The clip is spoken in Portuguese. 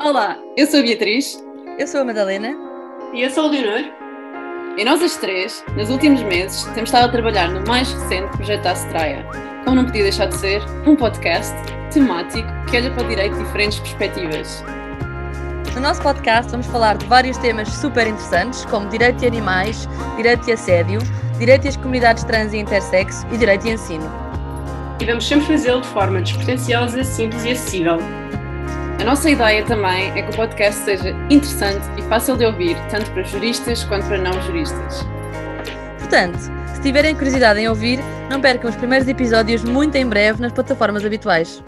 Olá, eu sou a Beatriz. Eu sou a Madalena. E eu sou a Leonor. E nós as três, nos últimos meses, temos estado a trabalhar no mais recente projeto da Astraia, como não podia deixar de ser, um podcast temático que olha para o direito de diferentes perspectivas. No nosso podcast vamos falar de vários temas super interessantes, como direito de animais, direito de assédio, direito às comunidades trans e intersexo e direito de ensino. E vamos sempre fazê-lo de forma despretensiosa, simples e acessível. A nossa ideia também é que o podcast seja interessante e fácil de ouvir, tanto para juristas quanto para não juristas. Portanto, se tiverem curiosidade em ouvir, não percam os primeiros episódios muito em breve nas plataformas habituais.